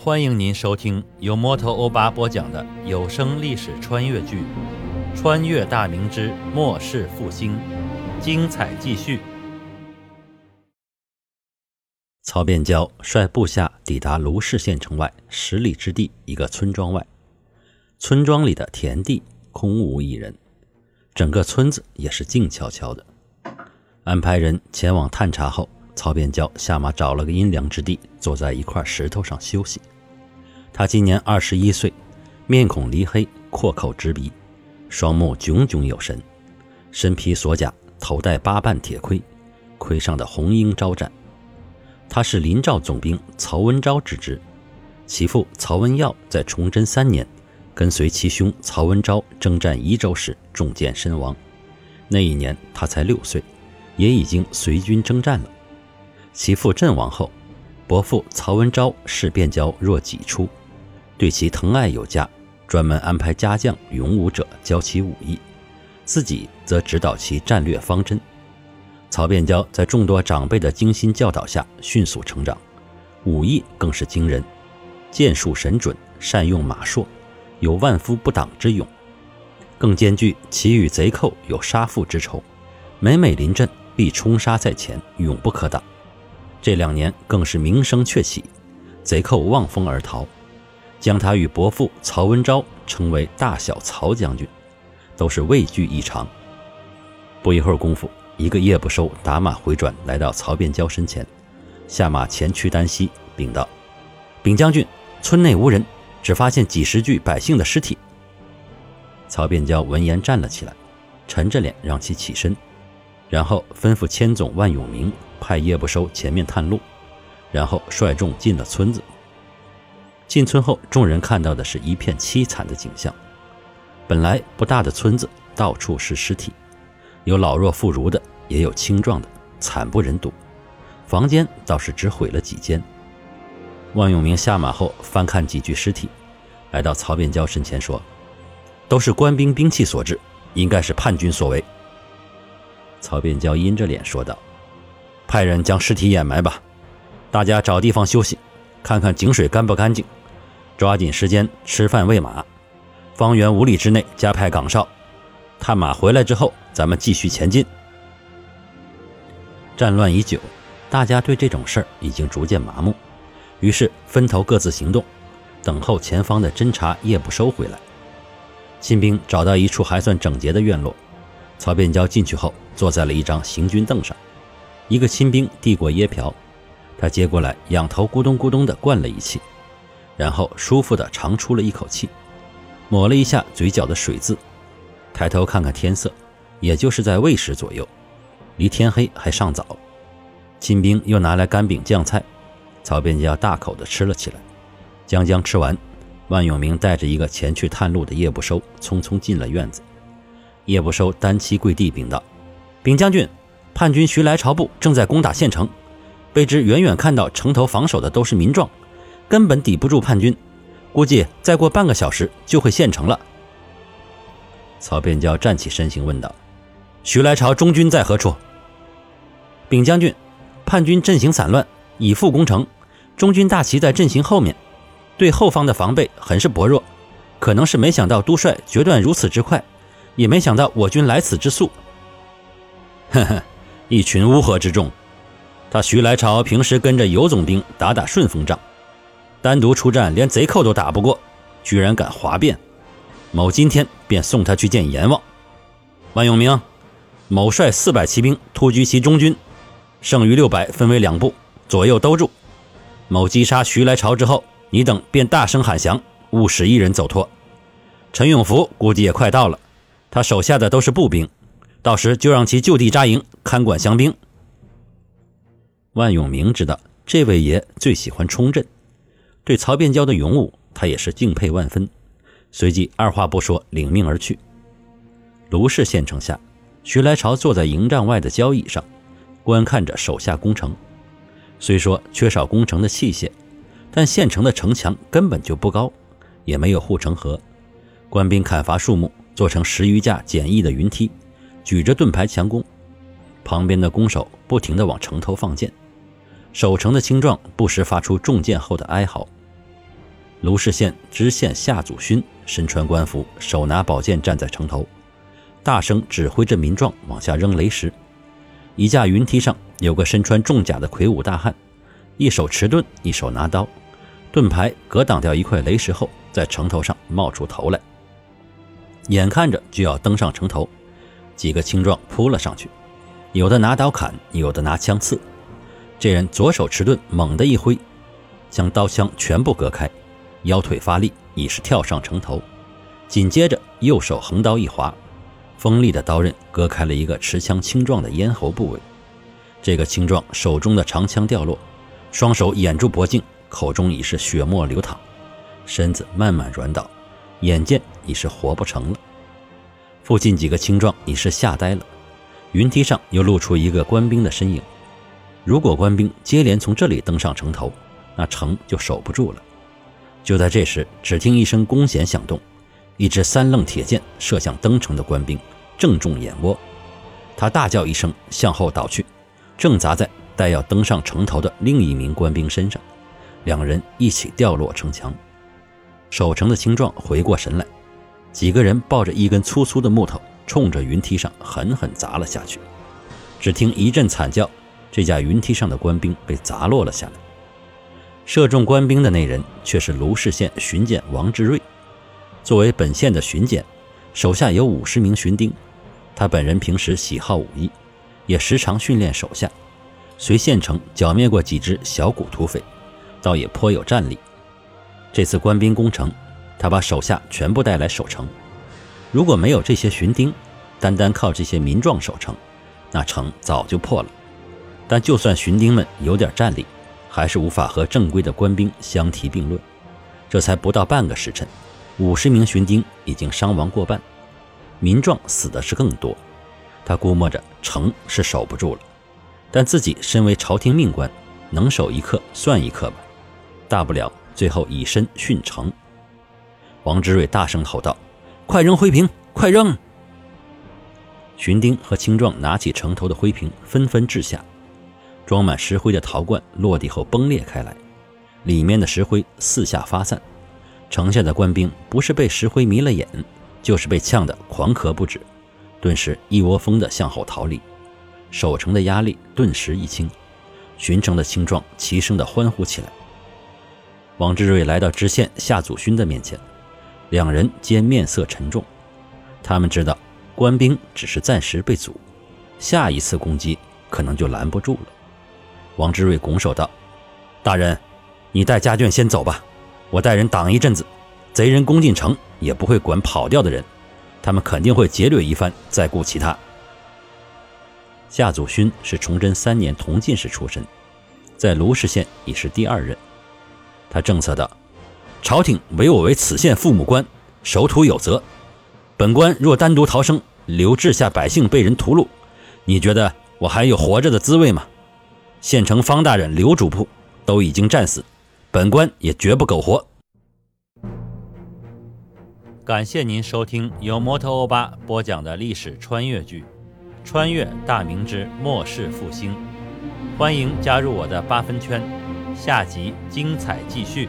欢迎您收听由摩托欧巴播讲的有声历史穿越剧《穿越大明之末世复兴》，精彩继续。曹变蛟率部下抵达卢氏县城外十里之地一个村庄外，村庄里的田地空无一人，整个村子也是静悄悄的。安排人前往探查后。曹变蛟下马找了个阴凉之地，坐在一块石头上休息。他今年二十一岁，面孔黧黑，阔口直鼻，双目炯炯有神，身披锁甲，头戴八瓣铁盔，盔上的红缨招展。他是临赵总兵曹文昭之侄，其父曹文耀在崇祯三年跟随其兄曹文昭征战宜州时中箭身亡，那一年他才六岁，也已经随军征战了。其父阵亡后，伯父曹文昭视卞交若己出，对其疼爱有加，专门安排家将勇武者教其武艺，自己则指导其战略方针。曹变蛟在众多长辈的精心教导下迅速成长，武艺更是惊人，剑术神准，善用马槊，有万夫不挡之勇，更兼具其与贼寇有杀父之仇，每每临阵必冲杀在前，永不可挡。这两年更是名声鹊起，贼寇望风而逃，将他与伯父曹文昭称为“大小曹将军”，都是畏惧异常。不一会儿功夫，一个夜不收打马回转，来到曹变娇身前，下马前驱单膝，禀道：“禀将军，村内无人，只发现几十具百姓的尸体。”曹变娇闻言站了起来，沉着脸让其起身，然后吩咐千总万永明。派叶不收前面探路，然后率众进了村子。进村后，众人看到的是一片凄惨的景象。本来不大的村子，到处是尸体，有老弱妇孺的，也有青壮的，惨不忍睹。房间倒是只毁了几间。万永明下马后，翻看几具尸体，来到曹变蛟身前说：“都是官兵兵器所致，应该是叛军所为。”曹变娇阴着脸说道。派人将尸体掩埋吧，大家找地方休息，看看井水干不干净，抓紧时间吃饭喂马。方圆五里之内加派岗哨，探马回来之后，咱们继续前进。战乱已久，大家对这种事儿已经逐渐麻木，于是分头各自行动，等候前方的侦察夜不收回来。新兵找到一处还算整洁的院落，曹变娇进去后，坐在了一张行军凳上。一个亲兵递过椰瓢，他接过来，仰头咕咚咕咚地灌了一气，然后舒服地长出了一口气，抹了一下嘴角的水渍，抬头看看天色，也就是在未时左右，离天黑还尚早。亲兵又拿来干饼酱菜，曹变娇大口地吃了起来。将将吃完，万永明带着一个前去探路的叶不收，匆匆进了院子。叶不收单膝跪地禀道：“禀将军。”叛军徐来朝部正在攻打县城，卑职远远看到城头防守的都是民壮，根本抵不住叛军，估计再过半个小时就会县城了。曹变蛟站起身形问道：“徐来朝中军在何处？”禀将军，叛军阵型散乱，已复攻城，中军大旗在阵型后面，对后方的防备很是薄弱，可能是没想到督帅决断如此之快，也没想到我军来此之速。呵呵。一群乌合之众，他徐来朝平时跟着尤总兵打打顺风仗，单独出战连贼寇都打不过，居然敢哗变。某今天便送他去见阎王。万永明，某率四百骑兵突击其中军，剩余六百分为两部，左右兜住。某击杀徐来朝之后，你等便大声喊降，勿使一人走脱。陈永福估计也快到了，他手下的都是步兵。到时就让其就地扎营，看管降兵。万永明知道这位爷最喜欢冲阵，对曹变蛟的勇武，他也是敬佩万分。随即二话不说，领命而去。卢氏县城下，徐来朝坐在营帐外的交椅上，观看着手下攻城。虽说缺少攻城的器械，但县城的城墙根本就不高，也没有护城河。官兵砍伐树木，做成十余架简易的云梯。举着盾牌强攻，旁边的弓手不停地往城头放箭，守城的青壮不时发出中箭后的哀嚎。卢氏县知县夏祖勋身穿官服，手拿宝剑站在城头，大声指挥着民壮往下扔雷石。一架云梯上有个身穿重甲的魁梧大汉，一手持盾，一手拿刀，盾牌隔挡掉一块雷石后，在城头上冒出头来。眼看着就要登上城头，几个青壮扑了上去，有的拿刀砍，有的拿枪刺。这人左手持盾，猛地一挥，将刀枪全部隔开，腰腿发力，已是跳上城头。紧接着，右手横刀一划，锋利的刀刃割开了一个持枪青壮的咽喉部位。这个青壮手中的长枪掉落，双手掩住脖颈，口中已是血沫流淌，身子慢慢软倒，眼见已是活不成了。附近几个青壮已是吓呆了。云梯上又露出一个官兵的身影。如果官兵接连从这里登上城头，那城就守不住了。就在这时，只听一声弓弦响动，一支三棱铁箭射向登城的官兵，正中眼窝。他大叫一声，向后倒去，正砸在待要登上城头的另一名官兵身上，两人一起掉落城墙。守城的青壮回过神来，几个人抱着一根粗粗的木头，冲着云梯上狠狠砸了下去。只听一阵惨叫。这架云梯上的官兵被砸落了下来，射中官兵的那人却是卢氏县巡检王志瑞。作为本县的巡检，手下有五十名巡丁。他本人平时喜好武艺，也时常训练手下，随县城剿灭过几支小股土匪，倒也颇有战力。这次官兵攻城，他把手下全部带来守城。如果没有这些巡丁，单单靠这些民壮守城，那城早就破了。但就算巡丁们有点战力，还是无法和正规的官兵相提并论。这才不到半个时辰，五十名巡丁已经伤亡过半，民壮死的是更多。他估摸着城是守不住了，但自己身为朝廷命官，能守一刻算一刻吧，大不了最后以身殉城。王之瑞大声吼道：“快扔灰瓶，快扔！”巡丁和青壮拿起城头的灰瓶，纷纷掷下。装满石灰的陶罐落地后崩裂开来，里面的石灰四下发散。城下的官兵不是被石灰迷了眼，就是被呛得狂咳不止，顿时一窝蜂地向后逃离。守城的压力顿时一轻，巡城的青壮齐声地欢呼起来。王志瑞来到知县夏祖勋的面前，两人皆面色沉重。他们知道官兵只是暂时被阻，下一次攻击可能就拦不住了。王之瑞拱手道：“大人，你带家眷先走吧，我带人挡一阵子。贼人攻进城也不会管跑掉的人，他们肯定会劫掠一番，再顾其他。”夏祖勋是崇祯三年同进士出身，在卢氏县已是第二任。他正色道：“朝廷委我为此县父母官，守土有责。本官若单独逃生，留治下百姓被人屠戮，你觉得我还有活着的滋味吗？”县城方大人、刘主簿都已经战死，本官也绝不苟活。感谢您收听由摩托欧巴播讲的历史穿越剧《穿越大明之末世复兴》，欢迎加入我的八分圈，下集精彩继续。